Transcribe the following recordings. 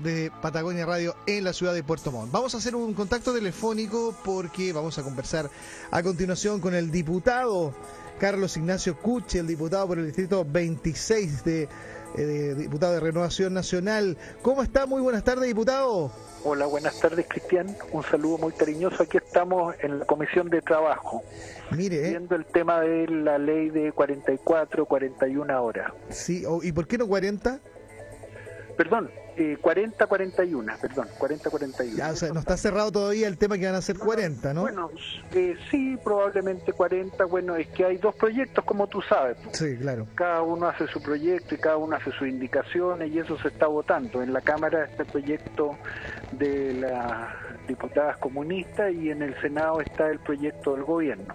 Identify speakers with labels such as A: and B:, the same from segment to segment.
A: de Patagonia Radio en la ciudad de Puerto Montt. Vamos a hacer un contacto telefónico porque vamos a conversar a continuación con el diputado Carlos Ignacio Cuche, el diputado por el distrito 26 de, eh, diputado de Renovación Nacional. ¿Cómo está? Muy buenas tardes, diputado.
B: Hola, buenas tardes, Cristian. Un saludo muy cariñoso. Aquí estamos en la Comisión de Trabajo. Mire, eh. viendo el tema de la ley de 44, 41 horas.
A: Sí, ¿y por qué no 40?
B: Perdón, eh, 40-41, perdón, 40-41.
A: Ya, o sea, no está cerrado todavía el tema que van a ser 40, ¿no?
B: Bueno, eh, sí, probablemente 40. Bueno, es que hay dos proyectos, como tú sabes.
A: Sí, claro.
B: Cada uno hace su proyecto y cada uno hace sus indicaciones y eso se está votando. En la Cámara está el proyecto de las diputadas comunistas y en el Senado está el proyecto del gobierno.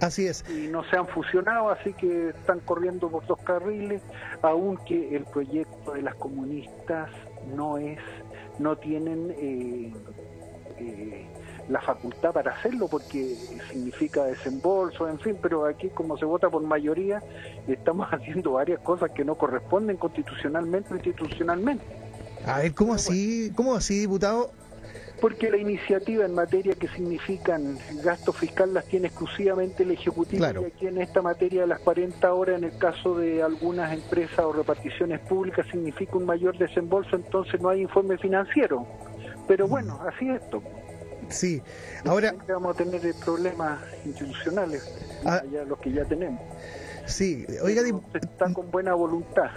A: Así es.
B: Y no se han fusionado, así que están corriendo por dos carriles, aunque el proyecto de las comunistas no es, no tienen eh, eh, la facultad para hacerlo porque significa desembolso, en fin, pero aquí como se vota por mayoría, estamos haciendo varias cosas que no corresponden constitucionalmente o institucionalmente.
A: A ver, ¿cómo así, cómo así, diputado?
B: Porque la iniciativa en materia que significan gasto fiscal las tiene exclusivamente el Ejecutivo y aquí en esta materia de las 40 horas en el caso de algunas empresas o reparticiones públicas significa un mayor desembolso, entonces no hay informe financiero. Pero mm. bueno, así es esto.
A: Sí, ahora...
B: Vamos a tener problemas institucionales, ah, los que ya tenemos.
A: Sí, oiga...
B: Está con buena voluntad.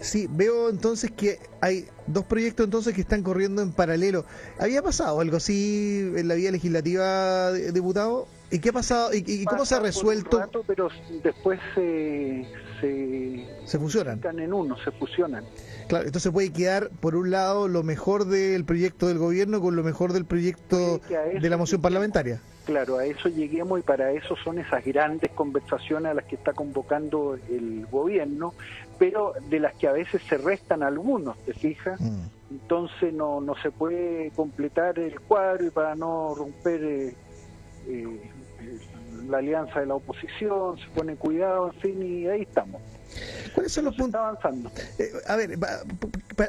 A: Sí, veo entonces que hay dos proyectos entonces que están corriendo en paralelo. ¿Había pasado algo así en la vía legislativa, diputado? ¿Y qué ha pasado? ¿Y, cómo se ha resuelto?
B: pero después se, se,
A: se fusionan.
B: en uno, se fusionan.
A: Claro, entonces puede quedar por un lado lo mejor del proyecto del gobierno con lo mejor del proyecto de la moción parlamentaria.
B: Claro, a eso lleguemos y para eso son esas grandes conversaciones a las que está convocando el gobierno, pero de las que a veces se restan algunos, ¿te fijas? Mm. Entonces no, no se puede completar el cuadro y para no romper eh, eh, la alianza de la oposición, se pone cuidado, en fin, y ahí estamos.
A: ¿Cuáles son los puntos?
B: avanzando.
A: Eh, a ver,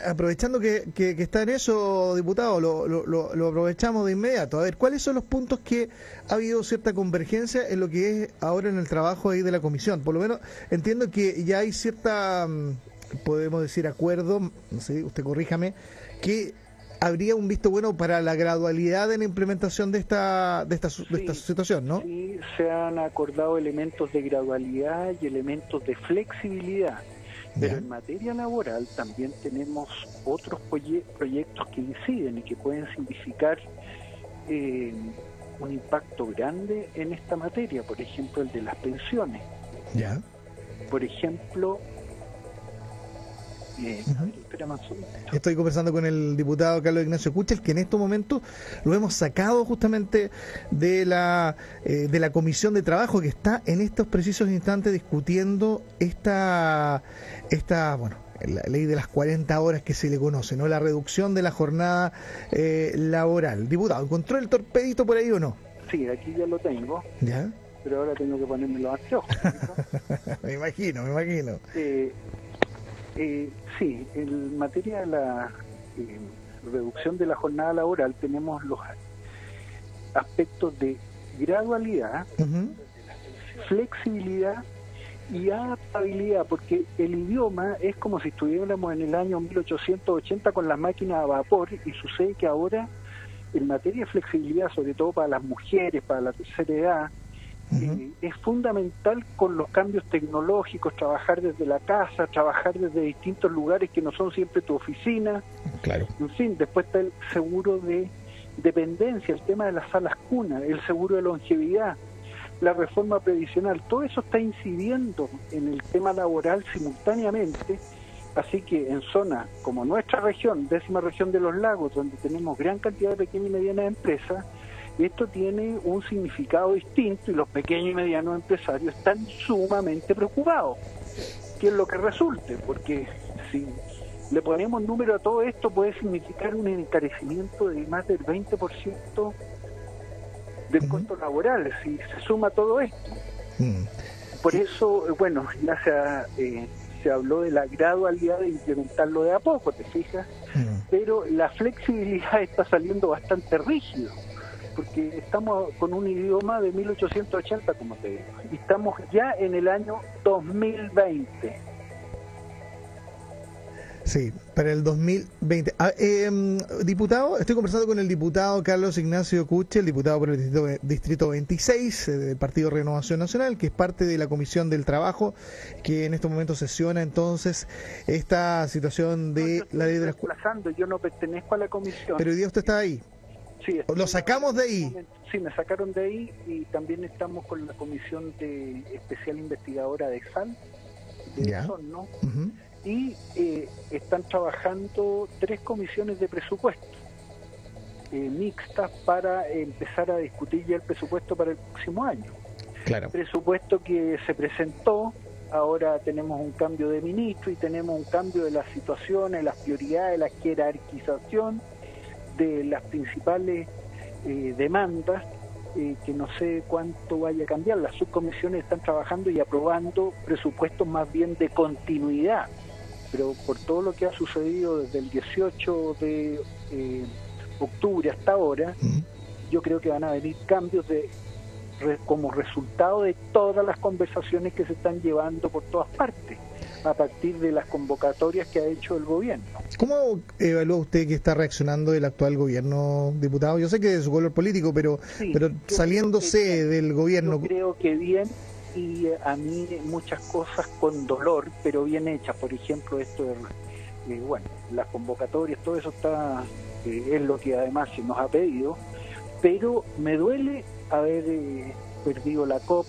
A: aprovechando que, que, está en eso, diputado, lo, lo, aprovechamos de inmediato. A ver, ¿cuáles son los puntos que ha habido cierta convergencia en lo que es ahora en el trabajo ahí de la comisión? Por lo menos entiendo que ya hay cierta, mm, podemos decir, acuerdo, no sé, usted corríjame, que habría un visto bueno para la gradualidad en la implementación de esta, de esta, de esta situación, ¿no?
B: Sí, se han acordado elementos de gradualidad y elementos de flexibilidad. Pero en materia laboral también tenemos otros proyectos que inciden y que pueden significar eh, un impacto grande en esta materia, por ejemplo el de las pensiones.
A: Ya.
B: Por ejemplo,
A: Estoy conversando con el diputado Carlos Ignacio Cuchel, que en estos momentos lo hemos sacado justamente de la, eh, de la comisión de trabajo que está en estos precisos instantes discutiendo esta, esta bueno, la ley de las 40 horas que se le conoce, ¿no? La reducción de la jornada eh, laboral. Diputado, ¿encontró el torpedito por ahí o no?
B: Sí, aquí ya lo tengo.
A: ¿Ya?
B: Pero ahora tengo que ponerme los anteojos.
A: me imagino, me imagino.
B: Eh, eh, sí, en materia de la eh, reducción de la jornada laboral tenemos los aspectos de gradualidad, flexibilidad y adaptabilidad, porque el idioma es como si estuviéramos en el año 1880 con las máquinas a vapor y sucede que ahora en materia de flexibilidad, sobre todo para las mujeres, para la tercera edad, eh, es fundamental con los cambios tecnológicos, trabajar desde la casa, trabajar desde distintos lugares que no son siempre tu oficina.
A: Claro.
B: En fin, después está el seguro de dependencia, el tema de las salas cunas, el seguro de longevidad, la reforma previsional, todo eso está incidiendo en el tema laboral simultáneamente. Así que en zonas como nuestra región, décima región de los lagos, donde tenemos gran cantidad de pequeñas y medianas empresas, esto tiene un significado distinto y los pequeños y medianos empresarios están sumamente preocupados. ¿Qué es lo que resulte? Porque si le ponemos número a todo esto puede significar un encarecimiento de más del 20% del costo laboral, si se suma todo esto. Mm. Por eso, bueno, ya se, eh, se habló de la gradualidad de implementarlo de a poco, ¿te fijas? mm. pero la flexibilidad está saliendo bastante rígido, porque estamos con un idioma de 1880, como te digo, y estamos ya en el año 2020
A: Sí, para el 2020. Ah, em, diputado, estoy conversando con el diputado Carlos Ignacio Cuche, el diputado por el distrito, 26 eh, del Partido Renovación Nacional, que es parte de la Comisión del Trabajo, que en estos momentos sesiona entonces esta situación de la ley de la escuela.
B: Yo no pertenezco a la comisión.
A: Pero hoy día usted está ahí.
B: Sí,
A: lo sacamos de ahí.
B: Sí, me sacaron de ahí y también estamos con la comisión de especial investigadora de SAL, de
A: ya.
B: ¿no? y eh, están trabajando tres comisiones de presupuesto eh, mixtas para empezar a discutir ya el presupuesto para el próximo año.
A: Claro.
B: Presupuesto que se presentó, ahora tenemos un cambio de ministro y tenemos un cambio de las situaciones, las prioridades, la jerarquización de las principales eh, demandas eh, que no sé cuánto vaya a cambiar. Las subcomisiones están trabajando y aprobando presupuestos más bien de continuidad. Pero por todo lo que ha sucedido desde el 18 de eh, octubre hasta ahora, yo creo que van a venir cambios de como resultado de todas las conversaciones que se están llevando por todas partes a partir de las convocatorias que ha hecho el gobierno.
A: ¿Cómo evalúa usted que está reaccionando el actual gobierno, diputado? Yo sé que es su color político, pero, pero saliéndose del gobierno...
B: Yo creo que bien, y a mí muchas cosas con dolor, pero bien hechas. Por ejemplo, esto de, eh, bueno, las convocatorias, todo eso está, eh, es lo que además se nos ha pedido, pero me duele haber eh, perdido la COP,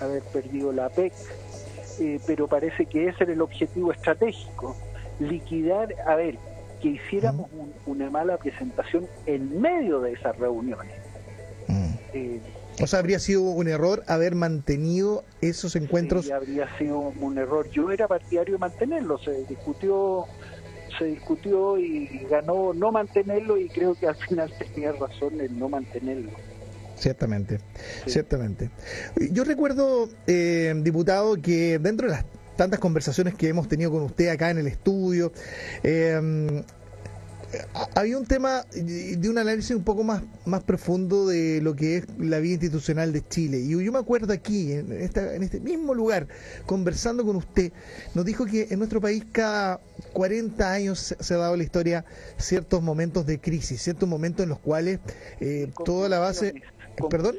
B: haber perdido la PEC, pero parece que ese era el objetivo estratégico, liquidar, a ver, que hiciéramos una mala presentación en medio de esas reuniones.
A: Mm. O sea, habría sido un error haber mantenido esos encuentros.
B: Sí, habría sido un error. Yo era partidario de mantenerlo. Se discutió, se discutió y ganó no mantenerlo y creo que al final tenía razón en no mantenerlo.
A: Ciertamente, ciertamente. Yo recuerdo, eh, diputado, que dentro de las tantas conversaciones que hemos tenido con usted acá en el estudio, eh, había un tema de un análisis un poco más, más profundo de lo que es la vida institucional de Chile. Y yo me acuerdo aquí, en, esta, en este mismo lugar, conversando con usted, nos dijo que en nuestro país cada 40 años se, ha dado la historia ciertos momentos de crisis, ciertos momentos en los cuales eh, toda la base...
B: ¿Perdón?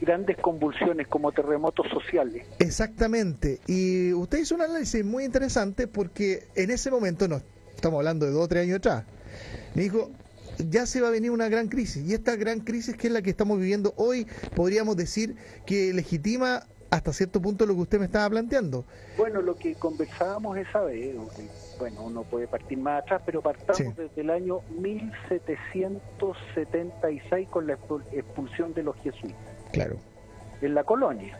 B: grandes convulsiones como terremotos sociales.
A: Exactamente. Y usted hizo un análisis muy interesante porque en ese momento no estamos hablando de dos o tres años atrás, me dijo, ya se va a venir una gran crisis. Y esta gran crisis, que es la que estamos viviendo hoy, podríamos decir que legitima hasta cierto punto lo que usted me estaba planteando.
B: Bueno, lo que conversábamos esa vez, bueno, uno puede partir más atrás, pero partamos desde el año 1776 con la expulsión de los jesuitas.
A: Claro.
B: En la colonia.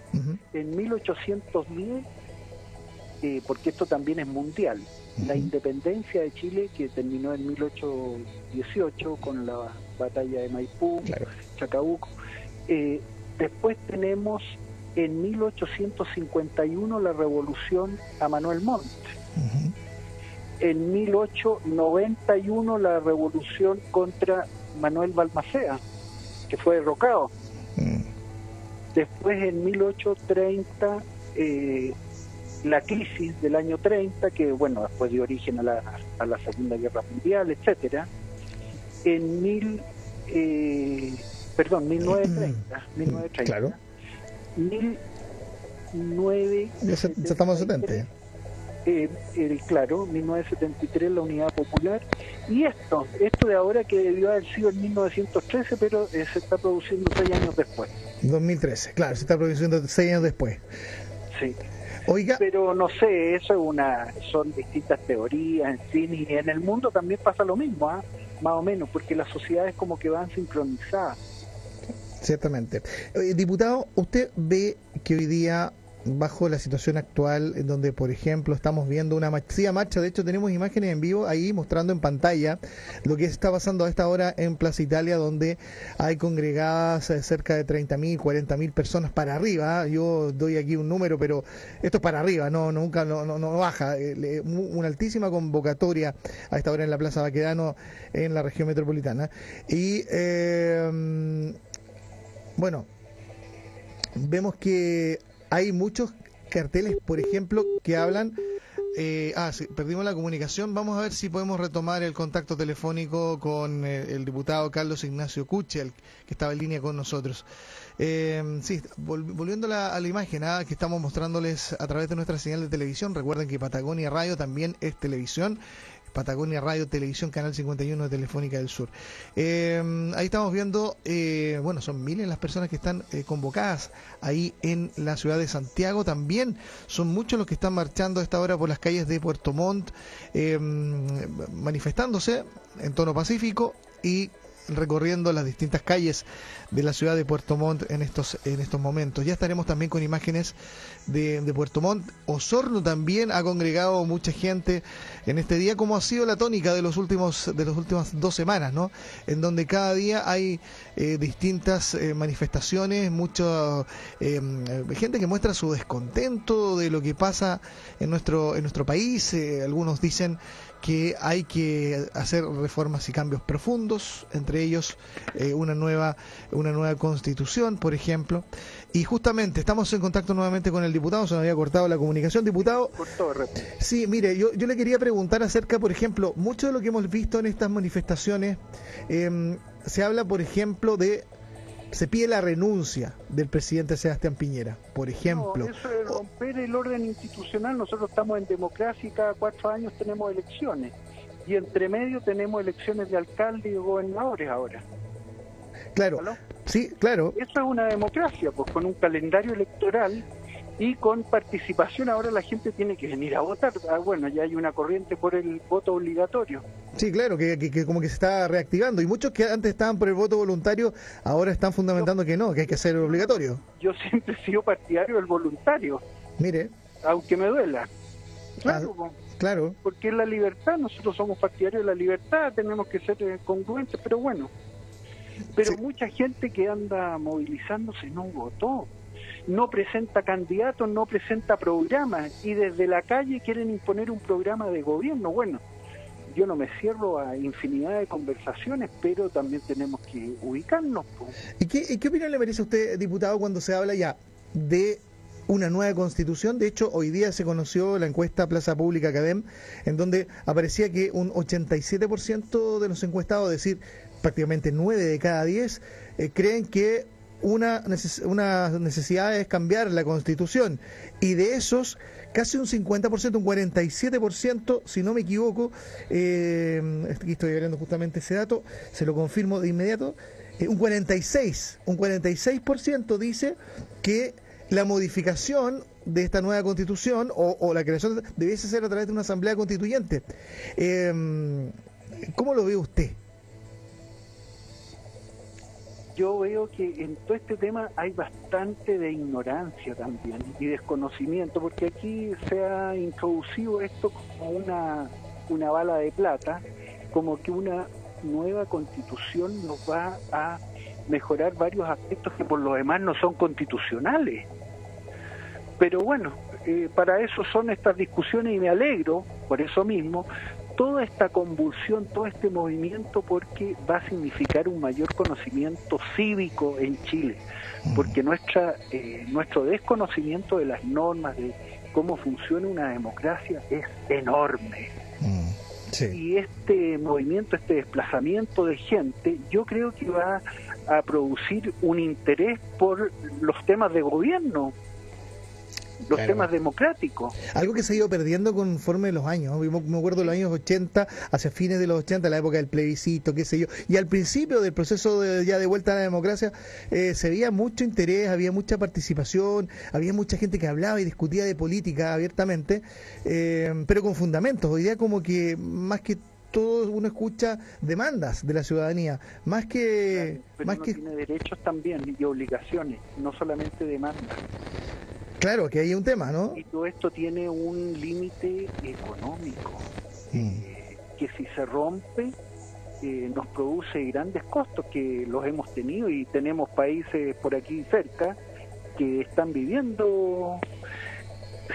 B: En 1810, eh, porque esto también es mundial, la independencia de Chile que terminó en 1818 con la batalla de Maipú, Chacabuco. Eh, después tenemos en 1851 la revolución a Manuel Montt. En 1891 la revolución contra Manuel Balmacea, que fue derrocado. Mm. Después en 1830 eh, la crisis del año 30, que bueno, después dio origen a la, a la Segunda Guerra Mundial, etcétera, en mil, eh, perdón, 1930, 1930,
A: claro.
B: 1970. Eh, el, claro, 1973 la Unidad Popular y esto, esto de ahora que debió haber sido en 1913 pero eh, se está produciendo seis años después
A: 2013, claro, se está produciendo seis años después
B: sí Oiga. Pero no sé, eso es una, son distintas teorías, en fin, y en el mundo también pasa lo mismo, ¿ah? más o menos, porque las sociedades como que van sincronizadas.
A: Ciertamente. diputado, ¿usted ve que hoy día bajo la situación actual, en donde, por ejemplo, estamos viendo una masiva marcha. De hecho, tenemos imágenes en vivo ahí mostrando en pantalla lo que está pasando a esta hora en Plaza Italia, donde hay congregadas eh, cerca de 30.000, 40.000 personas para arriba. Yo doy aquí un número, pero esto es para arriba, no nunca no, no, baja. Eh, una altísima convocatoria a esta hora en la Plaza Baquedano, en la región metropolitana. Y eh, bueno, vemos que hay muchos carteles, por ejemplo, que hablan... Eh, ah, sí, perdimos la comunicación. Vamos a ver si podemos retomar el contacto telefónico con eh, el, diputado Carlos Ignacio Kuchel, que estaba en línea con nosotros. Eh, sí, volviendo a la imagen ah, que estamos mostrándoles a través de nuestra señal de televisión, recuerden que Patagonia Radio también es televisión Patagonia Radio Televisión, Canal 51 de Telefónica del Sur. Eh, ahí estamos viendo, eh, bueno, son miles las personas que están eh, convocadas ahí en la ciudad de Santiago. También son muchos los que están marchando a esta hora por las calles de Puerto Montt, manifestándose en tono pacífico y recorriendo las distintas calles de la ciudad de Puerto Montt en estos, en estos momentos. Ya estaremos también con imágenes de, de, Puerto Montt. Osorno también ha congregado mucha gente en este día, como ha sido la tónica de los últimos, de las últimas dos semanas, ¿no? En donde cada día hay eh, distintas eh, manifestaciones, mucha eh, gente que muestra su descontento de lo que pasa en nuestro, en nuestro país. algunos dicen que hay que hacer reformas y cambios profundos, entre ellos eh, una nueva una nueva constitución, por ejemplo. Y justamente estamos en contacto nuevamente con el diputado, se nos había cortado la comunicación. Diputado, sí, mire, yo, yo le quería preguntar acerca, por ejemplo, mucho de lo que hemos visto en estas manifestaciones, eh, se habla, por ejemplo, de se pide la renuncia del presidente Sebastián Piñera, por ejemplo. No,
B: eso es romper el orden institucional. Nosotros estamos en democracia y cada cuatro años tenemos elecciones. Y entre medio tenemos elecciones de alcalde y gobernadores ahora.
A: Claro. Sí, claro.
B: Eso es una democracia, pues con un calendario electoral y con participación ahora la gente tiene que venir a votar. Ah, bueno, ya hay una corriente por el voto obligatorio.
A: Sí, claro, que, que, como que se está reactivando. Y muchos que antes estaban por el voto voluntario, ahora están fundamentando que no, que hay que hacer obligatorio.
B: Yo siempre he sido partidario del voluntario.
A: Mire.
B: Aunque me duela. Claro,
A: ah, claro.
B: Porque es la libertad, nosotros somos partidarios de la libertad, tenemos que ser eh, congruentes, pero bueno. Pero mucha gente que anda movilizándose no votó no presenta candidatos, no presenta programas y desde la calle quieren imponer un programa de gobierno. Bueno, yo no me cierro a infinidad de conversaciones, pero también tenemos que ubicarnos.
A: ¿Y qué, qué opinión le merece a usted, diputado, cuando se habla ya de una nueva constitución. De hecho, hoy día se conoció la encuesta Plaza Pública Academ, en donde aparecía que un 87% de los encuestados, es decir, prácticamente 9 de cada 10, eh, creen que una, necesidad es cambiar la constitución y de esos casi un 50%, un 47%, si no me equivoco, eh, aquí estoy viendo justamente ese dato, se lo confirmo de inmediato, eh, un 46, un 46% dice que la modificación de esta nueva constitución o, la creación debiese ser a través de una asamblea constituyente. Eh, ¿Cómo lo ve usted?
B: Yo veo que en todo este tema hay bastante de ignorancia también y desconocimiento, porque aquí se ha introducido esto como una, una bala de plata, como que una nueva constitución nos va a mejorar varios aspectos que por lo demás no son constitucionales. Pero bueno, eh, para eso son estas discusiones y me alegro, por eso mismo, toda esta convulsión, todo este movimiento, porque va a significar un mayor conocimiento cívico en Chile, porque nuestra, eh, nuestro desconocimiento de las normas, de cómo funciona una democracia, es enorme. Y este movimiento, este desplazamiento de gente, yo creo que va a producir un interés por los temas de gobierno, los temas democráticos.
A: Algo que se ha ido perdiendo conforme los años. Me acuerdo de los años 80, hacia fines de los 80, la época del plebiscito, qué sé yo. Y al principio del proceso de, ya de vuelta a la democracia, eh, se veía mucho interés, había mucha participación, había mucha gente que hablaba y discutía de política abiertamente, eh, pero con fundamentos. Hoy día como que más que todo uno escucha demandas de la ciudadanía, más que...
B: más que... tiene derechos también y obligaciones, no solamente demandas.
A: Claro, que hay un tema, ¿no?
B: Y todo esto tiene un límite económico, mm. eh, que si se rompe eh, nos produce grandes costos que los hemos tenido y tenemos países por aquí cerca que están viviendo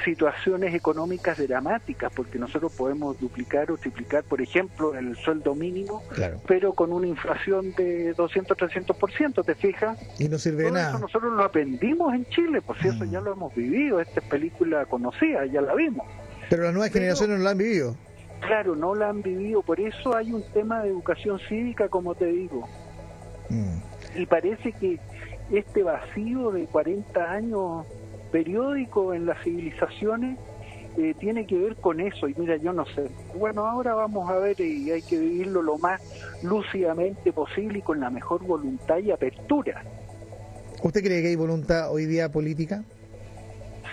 B: situaciones económicas dramáticas, porque nosotros podemos duplicar o triplicar, por ejemplo, el sueldo mínimo, pero con una inflación de 200, 300%, ¿te fijas?
A: Y no sirve de nada.
B: Eso nosotros lo aprendimos en Chile, por si eso mm. ya lo hemos vivido, esta película conocida, ya la vimos.
A: Pero las nuevas generaciones no la han vivido.
B: Claro, no la han vivido, por eso hay un tema de educación cívica, como te digo. Mm. Y parece que este vacío de 40 años periódico en las civilizaciones eh, tiene que ver con eso. Y mira, yo no sé. Bueno, ahora vamos a ver y hay que vivirlo lo más lúcidamente posible y con la mejor voluntad y apertura.
A: ¿Usted cree que hay voluntad hoy día política?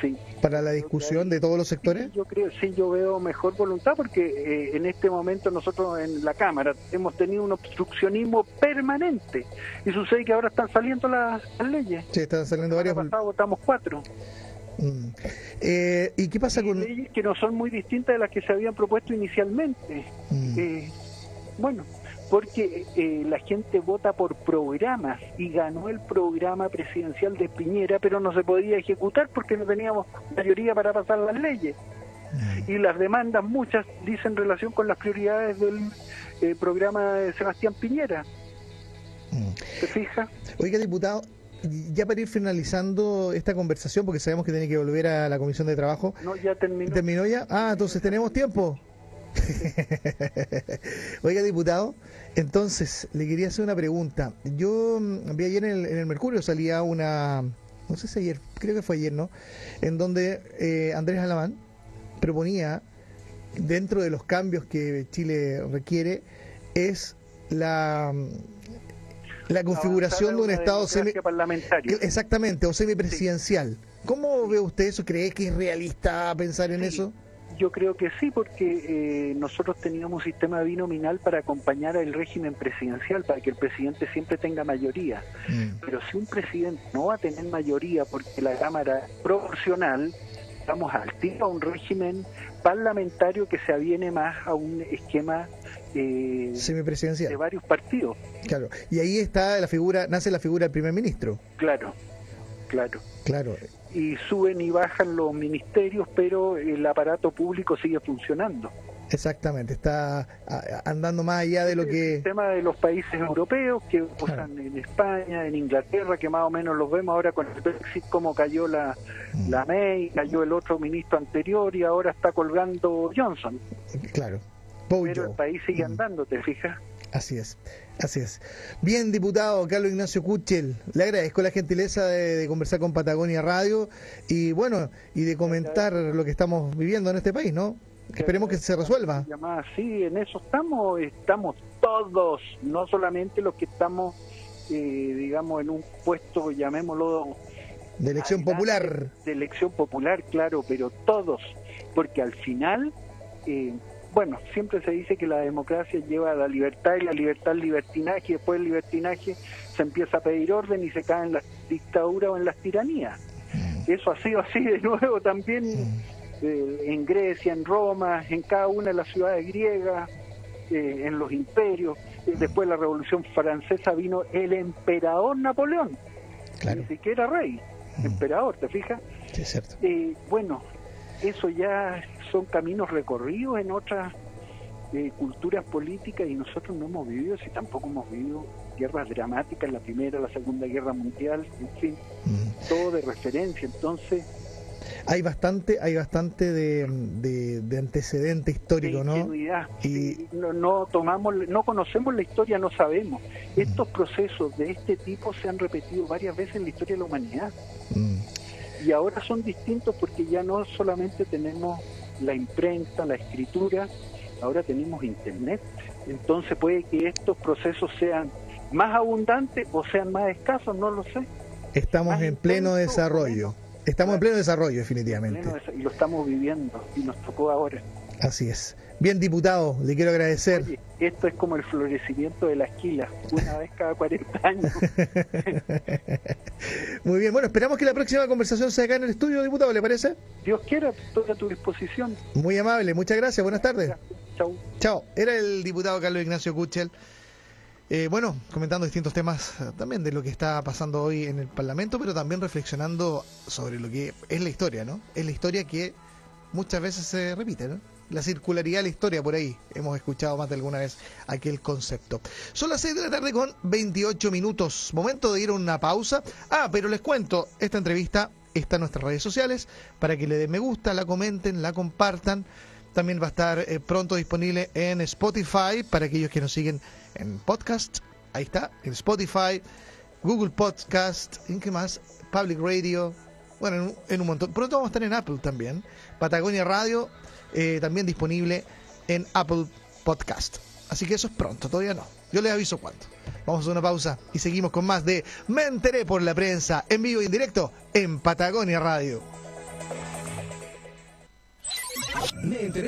B: Sí.
A: ¿Para la discusión de todos los sectores?
B: yo creo, sí, yo veo mejor voluntad porque eh, en este momento nosotros en la Cámara hemos tenido un obstruccionismo permanente y sucede que ahora están saliendo las, leyes.
A: Sí, están saliendo varias.
B: pasado votamos cuatro.
A: Mm. Eh, ¿Y qué pasa con...?
B: Leyes que no son muy distintas de las que se habían propuesto inicialmente. Mm. Eh, bueno, porque eh, la gente vota por programas y ganó el programa presidencial de Piñera, pero no se podía ejecutar porque no teníamos mayoría para pasar las leyes. Mm. Y las demandas, muchas, dicen relación con las prioridades del eh, programa de Sebastián Piñera. Mm. ¿Se fija?
A: Oiga, diputado, ya para ir finalizando esta conversación, porque sabemos que tiene que volver a la Comisión de Trabajo.
B: No, ya terminó.
A: ¿Terminó ya? Ah, entonces tenemos tiempo. Oiga, diputado, entonces le quería hacer una pregunta. Yo mm, vi ayer en el, Mercurio, salía una, no sé si ayer, creo que fue ayer, ¿no? En donde eh, Andrés Alamán proponía, dentro de los cambios que Chile requiere, es la la configuración de un Estado semi
B: parlamentario.
A: Exactamente, o semipresidencial. ¿Cómo ve usted eso? ¿Cree que es realista pensar en eso?
B: Yo creo que sí, porque eh, nosotros teníamos un sistema binominal para acompañar al régimen presidencial, para que el presidente siempre tenga mayoría. Mm. Pero si un presidente no va a tener mayoría porque la Cámara es proporcional, estamos al tiro a un régimen parlamentario que se aviene más a un esquema
A: eh, semipresidencial
B: de varios partidos.
A: Claro, y ahí está la figura, nace la figura del primer ministro.
B: Claro, claro.
A: Claro
B: y suben y bajan los ministerios, pero el aparato público sigue funcionando.
A: Exactamente, está andando más allá de lo que...
B: El tema de los países europeos que usan en España, en Inglaterra, que más o menos los vemos ahora con el Brexit, como cayó la, mm. la May, cayó el otro ministro anterior y ahora está colgando Johnson.
A: Claro.
B: Pero el país sigue mm. andando, ¿te fijas?
A: Así es, así es. Bien, diputado Carlos Ignacio Kuchel, le agradezco la gentileza de, conversar con Patagonia Radio y bueno, y de comentar lo que estamos viviendo en este país, ¿no? Esperemos que se resuelva.
B: Sí, en eso estamos, estamos todos, no solamente los que estamos, eh, digamos, en un puesto, llamémoslo...
A: De elección popular.
B: De elección popular, claro, pero todos, porque al final... Eh, bueno, siempre se dice que la democracia lleva a la libertad y la libertad al libertinaje, y después el libertinaje se empieza a pedir orden y se cae en la dictadura o en las tiranías. Mm. Eso ha sido así de nuevo también mm. eh, en Grecia, en Roma, en cada una de las ciudades griegas, eh, en los imperios. Eh, después de la Revolución Francesa vino el emperador Napoleón, ni siquiera rey, mm. emperador, ¿te fijas?
A: Sí, es cierto.
B: bueno, eso ya son caminos recorridos en otras eh, culturas políticas y nosotros no hemos vivido, si tampoco hemos vivido guerras dramáticas, la primera, la segunda guerra mundial, en fin, todo de referencia. Entonces,
A: hay bastante hay bastante de, de, antecedente histórico no
B: y no, no, tomamos no conocemos la historia no sabemos. Estos procesos de este tipo se han repetido varias veces en la historia de la humanidad y ahora son distintos porque ya no solamente tenemos la imprenta, la escritura, ahora tenemos internet. Entonces puede que estos procesos sean más abundantes o sean más escasos, no lo sé.
A: Estamos en pleno desarrollo. Estamos en pleno desarrollo, definitivamente.
B: y lo estamos viviendo y nos tocó ahora.
A: Así es. Bien, diputado, le quiero agradecer.
B: Oye, esto es como el florecimiento de la esquila, una vez cada 40 años.
A: Muy bien, bueno, esperamos que la próxima conversación sea acá en el estudio, diputado, ¿le parece?
B: Dios quiera, estoy a tu disposición.
A: Muy amable, muchas gracias, buenas tardes.
B: Chau.
A: Chao, era el diputado Carlos Ignacio Kuchel. Eh, bueno, comentando distintos temas eh, también de lo que está pasando hoy en el Parlamento, pero también reflexionando sobre lo que es la historia, ¿no? Es la historia que muchas veces se repite, ¿no? La circularidad de la historia, por ahí hemos escuchado más de alguna vez aquel concepto. Son las 6 de la tarde con 28 minutos. Momento de ir a una pausa. Ah, pero les cuento, esta entrevista está en nuestras redes sociales para que le den me gusta, la comenten, la compartan. También va a estar eh, pronto disponible en Spotify para aquellos que nos siguen en podcast. Ahí está, en Spotify, Google Podcast, ¿en qué más? Public Radio. Bueno, en un, en un montón. Pronto vamos a estar en Apple también. Patagonia Radio, eh, también disponible en Apple Podcast. Así que eso es pronto, todavía no. Yo les aviso cuándo. Vamos a hacer una pausa y seguimos con más de Me enteré por la prensa, en vivo y en directo, en Patagonia Radio.
C: Me enteré